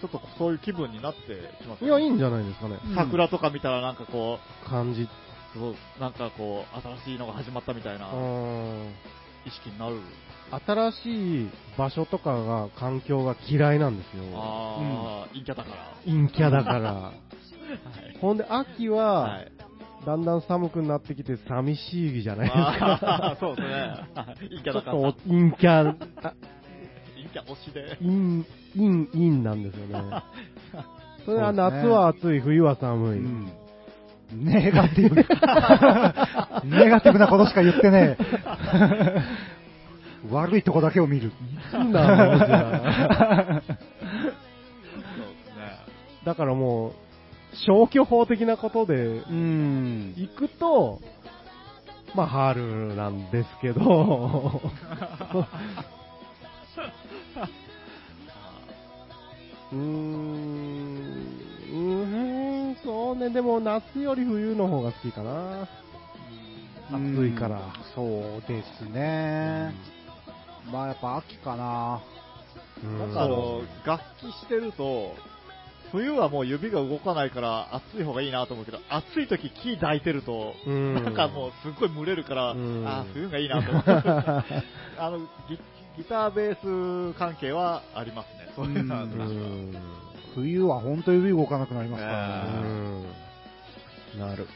ちょっとそういう気分になってきますいや、いいね。んじゃないですかね。うん桜とか見たらなんかこ感じ。う、そうなんかこう、新しいのが始まったみたいなうん意識になる。新しい場所とかが、環境が嫌いなんですよ。ああ、陰キャだから。陰キャだから。はい。ほんで、秋は、はい。だんだん寒くなってきて寂しいじゃないですか。そうですね。はい陰キャだから。ちょっと陰キャ、あ陰キャ推しで。陰、陰、陰なんですよね。それは夏は暑い、冬は寒い。うんネガティブ。ネガティブなことしか言ってねえ。悪いとこだけを見る。なんだろうじゃあそうですね。だからもう、消去法的なことでうん。行くと、まあ、春なんですけど、うーん、うーん、そうね、でも夏より冬の方が好きかな。暑いから。うんそうですね。まあやっぱ秋かな。うんなんかあの、楽器してると、冬はもう指が動かないから暑い方がいいなと思うけど、暑い時木抱いてると、うんなんかもうすっごい蒸れるから、うんあー冬がいいなと思う。あのギ、ギターベース関係はありますね。そういうのは。冬は本当指動かなくなりますからうね。ん。なる。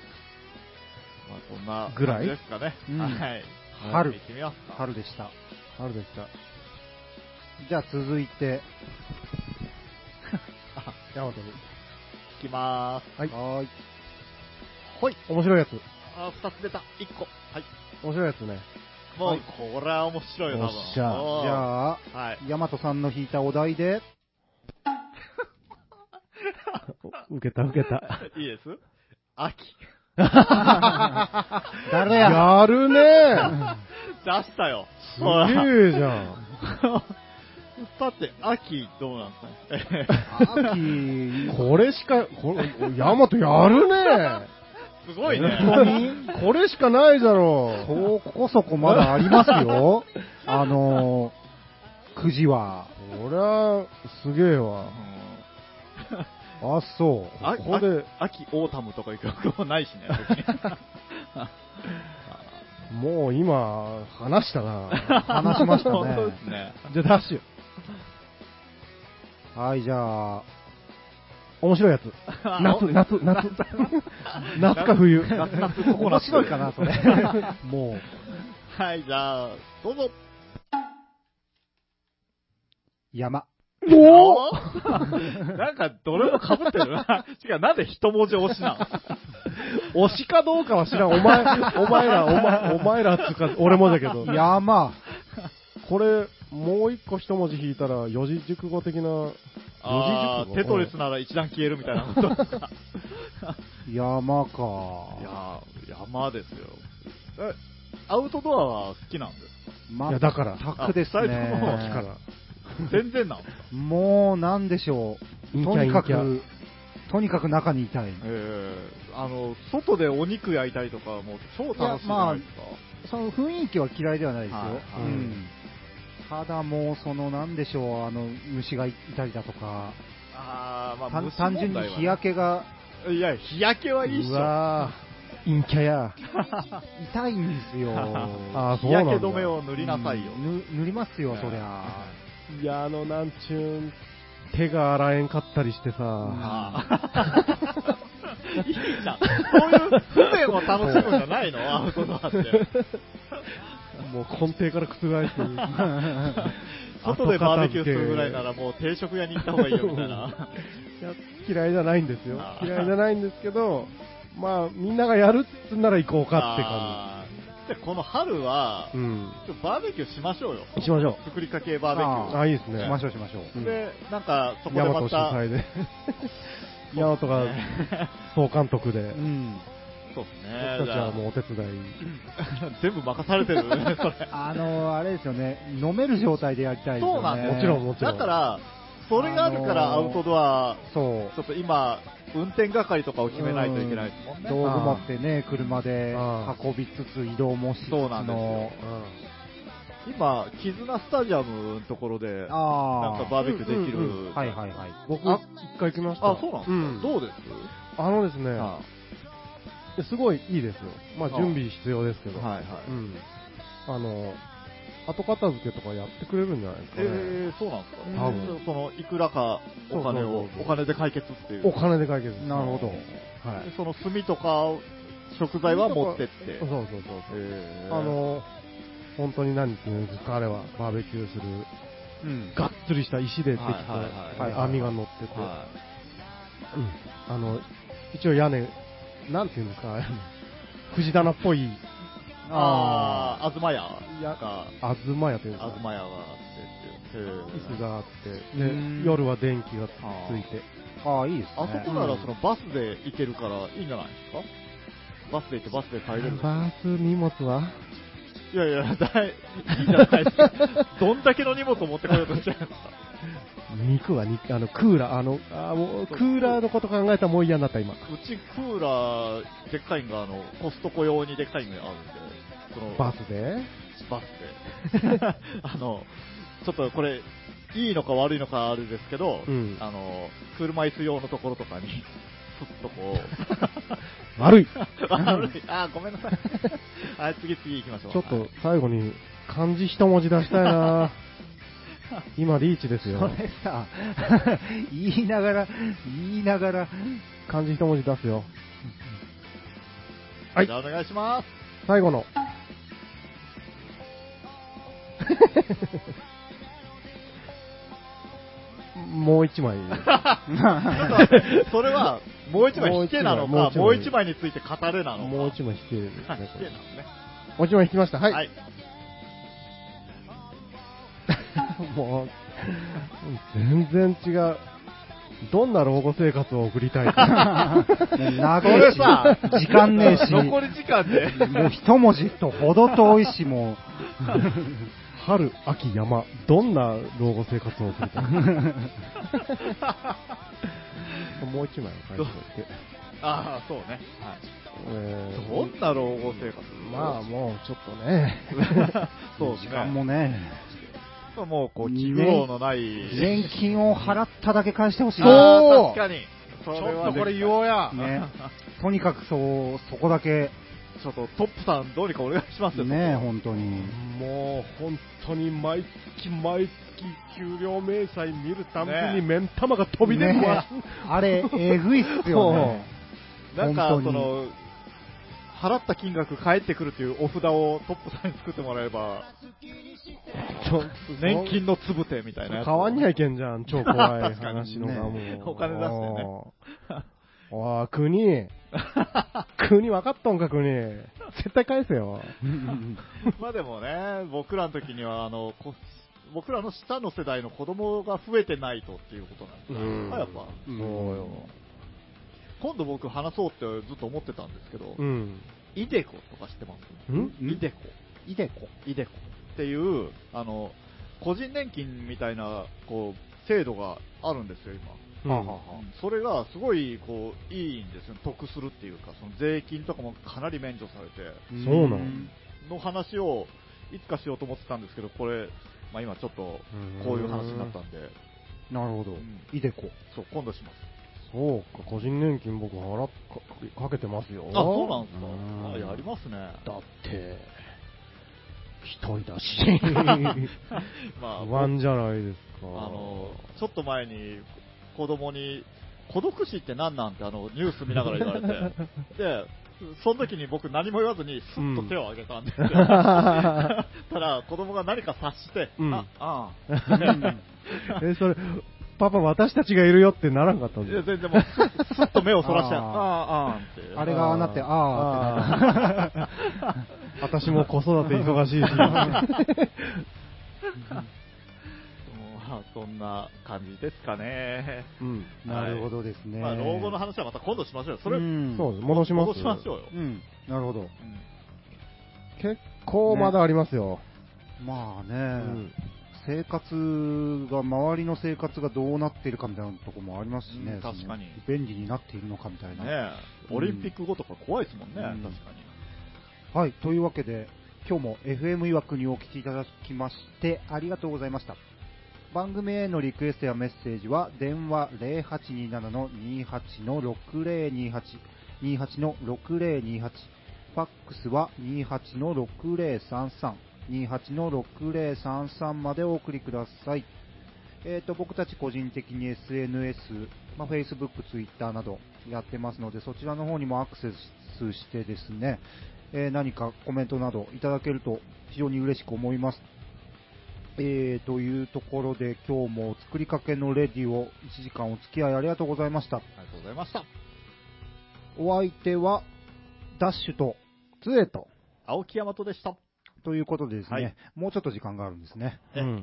まあそんなぐらい感じですかね。うんはい。春行ってみますか。春でした。春でした。じゃあ続いて、ヤマトに。行きまーす。はい。はーい。ほい。面白いやつ。あー、二つ出た。一個。はい。面白いやつね。もう、はいこれは面白いよ、多分。おっしゃおーじゃあ、はい。ヤマトさんの弾いたお題で、受けた受けた。いいです？秋。誰や？やるね 出したよ。すげえじゃん。だって、秋どうなんですかね。秋、これしか、これ、ヤマトやるね すごいね。これしかないだろそこそこまだありますよ。あのー、くじは。こりゃ、すげえわ。あ、そう。あここで、秋、オータムとか行くこともないしね。もう今、話したな。話しました本当でね。すね。じゃあ、ダッシュ。はい、じゃあ、面白いやつ。夏、夏、夏。夏か冬。夏夏ココナッツ面白いかな、それ。もう、はい、じゃあ、どうぞ。山。おお なんか、どれも被ってるな。違う、なんで一文字押しなの？推しかどうかは知らん。お前、お前ら、お前、お前らっつうか、俺もだけど。山。これ、もう一個一文字引いたら、四字熟語的な、四あー字熟語？テトリスなら一段消えるみたいなことですか。山か。いやー、山ですよ。え、アウトドアは好きなんですまいやだから全くですあ二人ともね。から。か全然なんですか？もう、なんでしょう。陰キャとにか陰く、とにかく中にいたい。えー、あの、外でお肉焼いたりとか、もう超楽しいじゃないですか？その雰囲気は嫌いではないですよ。はいはいうんただもう、その、なんでしょう、あの、虫がいたりだとか、あー、まあ、単純に日焼けがいや、日焼けはいいっしうょ。わぁ、陰キャや。痛いんですよ。あーそう日なんだ焼け止めを塗りなさいよ。ぬ塗りますよ、そりゃ。いや、あの、なんちゅうん、手が洗えんかったりしてさ、あー いいじゃん。そういう不便を楽しむんじゃないの？アウトドアって。もう根底から覆す。外でバーベキューするぐらいならもう定食屋に行った方がいいよみたいな。いや嫌いじゃないんですよ嫌いじゃないんですけど、まあ、みんながやるっつんなら行こうかって感あーでこの春は、じ。うん。バーベキューしましょうよ。しましょ作りかけバーベキュー。あ、いいですね。しましょうしましょう。うんで、なんか、そこでヤマト主また、催で。ヤマトが総監督でう。ん。そうですね。僕たちはじもうお手伝い。全部任されてるね、それ。あのあれですよね、飲める状態でやりたいですよね。そうなんですもちろんもちろんだから、それがあるからアウトドア、そう。ちょっと今、運転係とかを決めないといけないですもんね。道具持ってね、車であ運びつつ移動もしつつそうなんですよの、今、絆スタジアムのところで、ああ。なんかバーベキューできる。うんうんはいはいはい。僕、あ一回行きました。あ、そうなんですか、うんどうです？あのですね、はすごいいいですよ。まあ、あ準備必要ですけど。いはいはい。うん。あの、後片付けとかやってくれるんじゃないですかね。えー、そうなんですか？多分その、いくらかお金をお金で解決っていう。お金で解決なるほど。はい。でその炭とかを食材は持ってって。そうそうそうそう。えーあ、の、本当に何て言うんですか、あれは、バーベキューする、うん。がっつりした石でできはいはいはいた網が乗ってて、はうんあの、一応屋根なんていうんですか、藤棚っぽい、ああ、東屋いやか、あずまやというか、東屋があってって。いう。椅子があって、でうん夜は電気がついて、ああ、いいですね。あそこならそのバスで行けるからいいんじゃないですか？バスで行ってバスで帰れるバース荷物は？いやいや、だいいいじゃないですか。どんだけの荷物を持ってこようとしてるんですか？肉は肉、あの、クーラー、あの、あもうクーラーのこと考えたらもう嫌になった、今。うちクーラー、でっかいのが、あの、コストコ用にでっかいのがあるんで、その、バスで？バスで。あの、ちょっとこれ、いいのか悪いのかあれですけど、うんあの、車椅子用のところとかに、ふっとこう、悪い悪い。あ、ごめんなさい。はい、次次行きましょう。ちょっと最後に漢字一文字出したいな 今リーチですそよ。れさ、言いながら、言いながら、漢字一文字出すよ。はい。じゃあお願いします。最後の。もう一枚。それは、もう一枚引けなのか、もう一枚枚について語れなのか。もう一枚引けるですねはい、引これけなのね。もう一枚引きました。はい。はい。もう、全然違う。どんな老後生活を送りたいか。長いし、さ時間ねえし、残り時間で。もう一文字とほど遠いし、も春、秋、山。どんな老後生活を送りたいか。もう一枚を返しておいて。ああ、そうね。はい。えーどんな老後生活？まあもうちょっとね。そうです時間ね。もね、もう、こう、気苦労のない。年金を払っただけ返してほしい。そう確かに。それちょはっとこれ言おうや。ね、とにかくそう、そこだけ、ちょっとトップさん、どうにかお願いしますよ。ね、本当に。もう本当に毎月毎月給料明細見るたびねに目ん玉が飛び出るわね。あれ、えぐいっすよね。なんか、その、払った金額返ってくるというお札をトップさんに作ってもらえば、年金のつぶてみたいな。変わんにはいけんじゃん、超怖い話のがもう。ねお金出してねね。おい、国。国分かっとんか、国。絶対返せよ。まあでもね、僕らの時には、あの、こ僕らの下の世代の子供が増えてないとっていうことなんですよ。うんやっぱ。そうよ。今度僕話そうってずっと思ってたんですけど、うん。イデコとか知ってます？ん？イデコ。いでこ。イデコっていう、あの、個人年金みたいな、こう、制度があるんですよ、今。うんそれがすごい、こう、いいんですよ。得するっていうか、その税金とかもかなり免除されて、そうなのの話をいつかしようと思ってたんですけど、これ、まあ今ちょっと、こういう話になったんで、なるほどん。いでこ。そう、今度します。そうか、個人年金僕払っかかけてますよ。あ、そうなんですかうんあやりますね。だって、一人だし。まあ、不安じゃないですか。あの、ちょっと前に子供に、孤独死って何なんてあのニュース見ながら言われて、で、その時に僕何も言わずにスッと手を挙げたんですよ。ただ子供が何か察して、うんあ、あえ、それ、パパ私たちがいるよってならんかったあ、んいやで全然もうスッスッと目をそらして、ああーあ、あーって。あれがなって、あーってなる。私も子育て忙しいし。まあ、そんな感じですかね。うん。なるほどですね。まあ、老後の話はまた今度しましょうよ。それ、うんそうです、戻します。戻しましょうよ。うん。なるほど。うん結構まだありますよ。まあね、うん生活が、周りの生活がどうなっているかみたいなところもありますしね、うん確かに便利になっているのかみたいな。ねえ、オリンピック後とか怖いですもんね、うん確かに。はい、というわけで、今日も FM いわくにお聞きいただきまして、ありがとうございました。番組へのリクエストやメッセージは、電話0827-28-6028、28-6028、ファックスは28-6033、28-6033までお送りください。えー、と僕たち個人的に SNS、まあ、Facebook、Twitter などやってますので、そちらの方にもアクセスしてですね、えー何かコメントなどいただけると非常に嬉しく思います。えーというところで今日も作りかけのレディを1時間お付き合いありがとうございました。ありがとうございました。お相手は、ダッシュと、つえと。青木大和でした。ということでですね、はいもうちょっと時間があるんですね。えうん。っ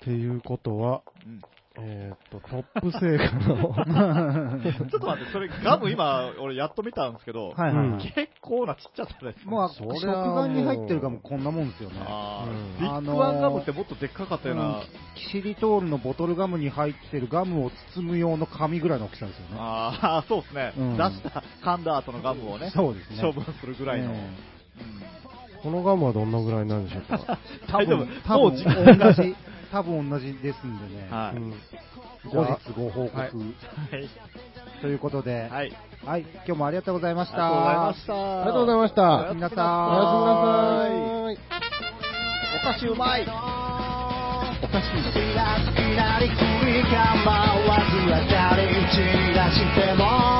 ていうことは、うんえーっと、トップセーカの、ちょっと待って、それガム今、俺やっと見たんですけど、はいはい結構なちっちゃさですね。もう、そりゃ食玩に入ってるガムこんなもんですよね。あーうんビッグワンガムってもっとでっかかったような、うんキシリトールのボトルガムに入ってるガムを包む用の紙ぐらいの大きさですよね。ああ、そうですね、うん出した、噛んだ後のガムをね、そうですね。処分するぐらいの。えうんこのガムはどんなぐらいなんでしょうか？え 多分、多分同じ、多分同じですんでね。はいうん後日ご報告、はいはい。ということで、はい。はい、今日もありがとうございました。ありがとうございました。ありがとうございました。おやすみなさおやすみなさい。お菓子うまい。お菓子キラキラに振り構わり散らしても